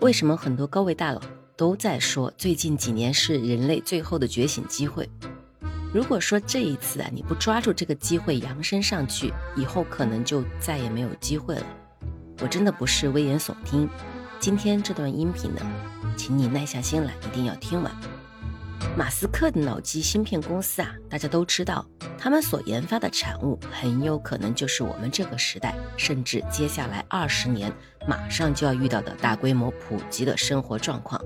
为什么很多高位大佬都在说最近几年是人类最后的觉醒机会？如果说这一次啊你不抓住这个机会扬升上去，以后可能就再也没有机会了。我真的不是危言耸听，今天这段音频呢，请你耐下心来，一定要听完。马斯克的脑机芯片公司啊，大家都知道，他们所研发的产物很有可能就是我们这个时代，甚至接下来二十年马上就要遇到的大规模普及的生活状况。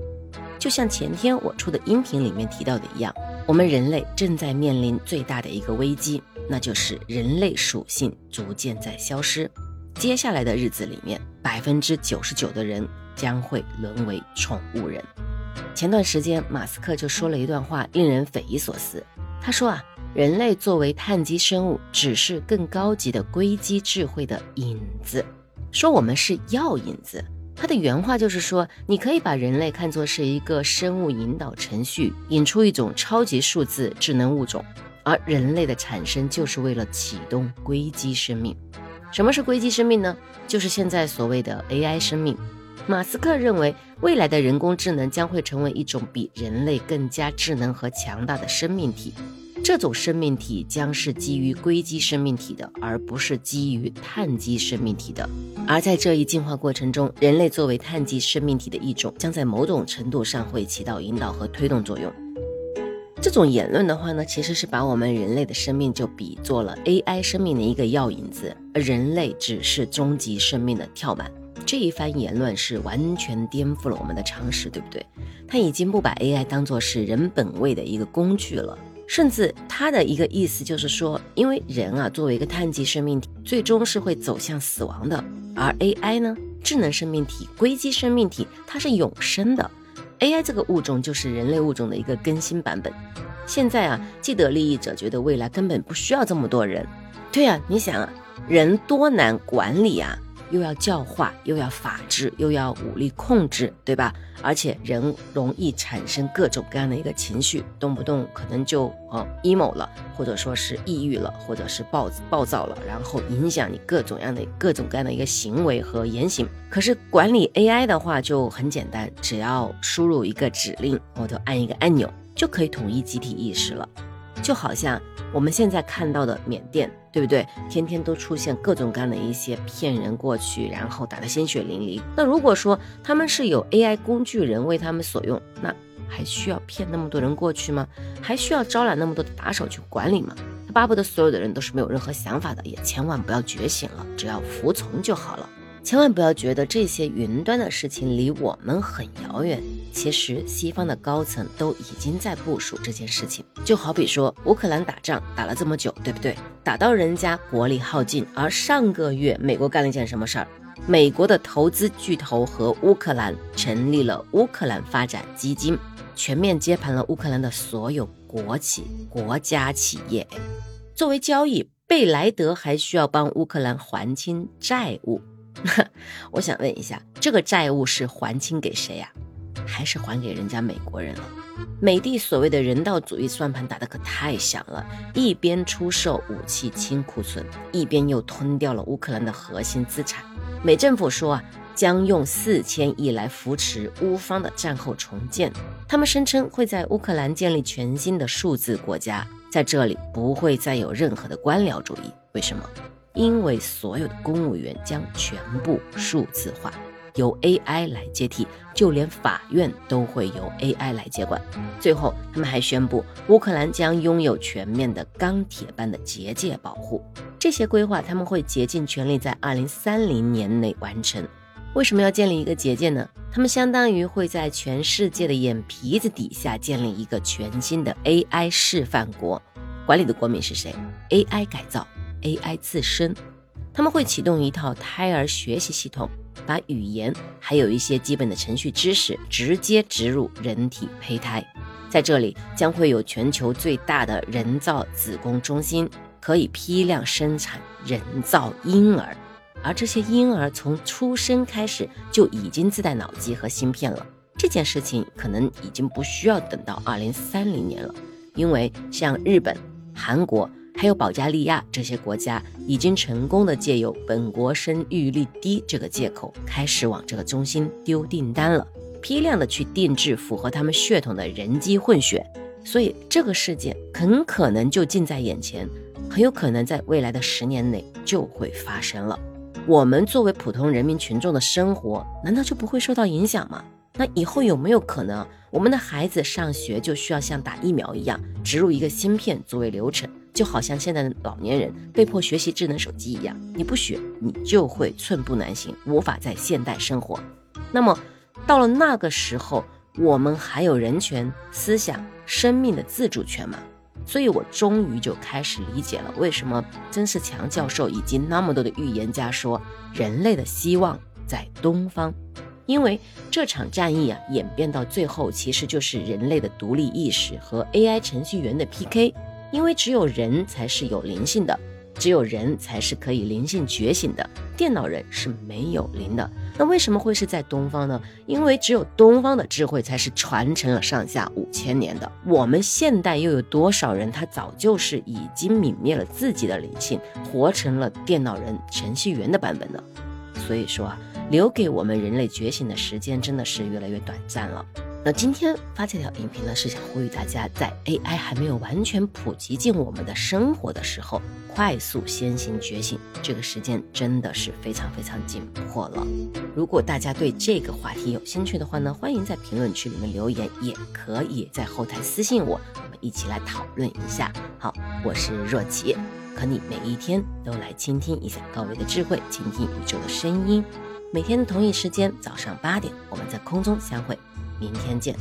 就像前天我出的音频里面提到的一样，我们人类正在面临最大的一个危机，那就是人类属性逐渐在消失。接下来的日子里面，百分之九十九的人将会沦为宠物人。前段时间，马斯克就说了一段话，令人匪夷所思。他说啊，人类作为碳基生物，只是更高级的硅基智慧的影子，说我们是药引子。他的原话就是说，你可以把人类看作是一个生物引导程序，引出一种超级数字智能物种，而人类的产生就是为了启动硅基生命。什么是硅基生命呢？就是现在所谓的 AI 生命。马斯克认为，未来的人工智能将会成为一种比人类更加智能和强大的生命体。这种生命体将是基于硅基生命体的，而不是基于碳基生命体的。而在这一进化过程中，人类作为碳基生命体的一种，将在某种程度上会起到引导和推动作用。这种言论的话呢，其实是把我们人类的生命就比作了 AI 生命的一个药引子，而人类只是终极生命的跳板。这一番言论是完全颠覆了我们的常识，对不对？他已经不把 AI 当作是人本位的一个工具了，甚至他的一个意思就是说，因为人啊作为一个碳基生命体，最终是会走向死亡的，而 AI 呢，智能生命体、硅基生命体，它是永生的。AI 这个物种就是人类物种的一个更新版本。现在啊，既得利益者觉得未来根本不需要这么多人。对呀，你想啊，人多难管理啊，又要教化，又要法治，又要武力控制，对吧？而且人容易产生各种各样的一个情绪，动不动可能就呃 emo 了，或者说是抑郁了，或者是暴暴躁了，然后影响你各种样的各种各样的一个行为和言行。可是管理 AI 的话就很简单，只要输入一个指令，或者按一个按钮，就可以统一集体意识了。就好像我们现在看到的缅甸，对不对？天天都出现各种各样的一些骗人过去，然后打得鲜血淋漓。那如果说他们是有 AI 工具人为他们所用，那还需要骗那么多人过去吗？还需要招揽那么多的打手去管理吗？他巴不得所有的人都是没有任何想法的，也千万不要觉醒了，只要服从就好了。千万不要觉得这些云端的事情离我们很遥远，其实西方的高层都已经在部署这件事情。就好比说乌克兰打仗打了这么久，对不对？打到人家国力耗尽，而上个月美国干了一件什么事儿？美国的投资巨头和乌克兰成立了乌克兰发展基金，全面接盘了乌克兰的所有国企、国家企业。作为交易，贝莱德还需要帮乌克兰还清债务。我想问一下，这个债务是还清给谁呀？还是还给人家美国人了？美帝所谓的人道主义算盘打得可太响了，一边出售武器清库存，一边又吞掉了乌克兰的核心资产。美政府说啊，将用四千亿来扶持乌方的战后重建。他们声称会在乌克兰建立全新的数字国家，在这里不会再有任何的官僚主义。为什么？因为所有的公务员将全部数字化，由 AI 来接替，就连法院都会由 AI 来接管。最后，他们还宣布，乌克兰将拥有全面的钢铁般的结界保护。这些规划，他们会竭尽全力在二零三零年内完成。为什么要建立一个结界呢？他们相当于会在全世界的眼皮子底下建立一个全新的 AI 示范国。管理的国民是谁？AI 改造。AI 自身，他们会启动一套胎儿学习系统，把语言还有一些基本的程序知识直接植入人体胚胎，在这里将会有全球最大的人造子宫中心，可以批量生产人造婴儿，而这些婴儿从出生开始就已经自带脑机和芯片了。这件事情可能已经不需要等到二零三零年了，因为像日本、韩国。还有保加利亚这些国家，已经成功的借由本国生育率低这个借口，开始往这个中心丢订单了，批量的去定制符合他们血统的人机混血。所以这个事件很可能就近在眼前，很有可能在未来的十年内就会发生了。我们作为普通人民群众的生活，难道就不会受到影响吗？那以后有没有可能，我们的孩子上学就需要像打疫苗一样，植入一个芯片作为流程？就好像现在的老年人被迫学习智能手机一样，你不学，你就会寸步难行，无法在现代生活。那么到了那个时候，我们还有人权、思想、生命的自主权吗？所以我终于就开始理解了，为什么曾仕强教授以及那么多的预言家说人类的希望在东方，因为这场战役啊，演变到最后其实就是人类的独立意识和 AI 程序员的 PK。因为只有人才是有灵性的，只有人才是可以灵性觉醒的，电脑人是没有灵的。那为什么会是在东方呢？因为只有东方的智慧才是传承了上下五千年的。我们现代又有多少人，他早就是已经泯灭了自己的灵性，活成了电脑人、程序员的版本呢？所以说啊，留给我们人类觉醒的时间真的是越来越短暂了。那今天发这条音频呢，是想呼吁大家，在 AI 还没有完全普及进我们的生活的时候，快速先行觉醒。这个时间真的是非常非常紧迫了。如果大家对这个话题有兴趣的话呢，欢迎在评论区里面留言，也可以在后台私信我，我们一起来讨论一下。好，我是若琪，可你每一天都来倾听一下高维的智慧，倾听宇宙的声音。每天的同一时间，早上八点，我们在空中相会。明天见。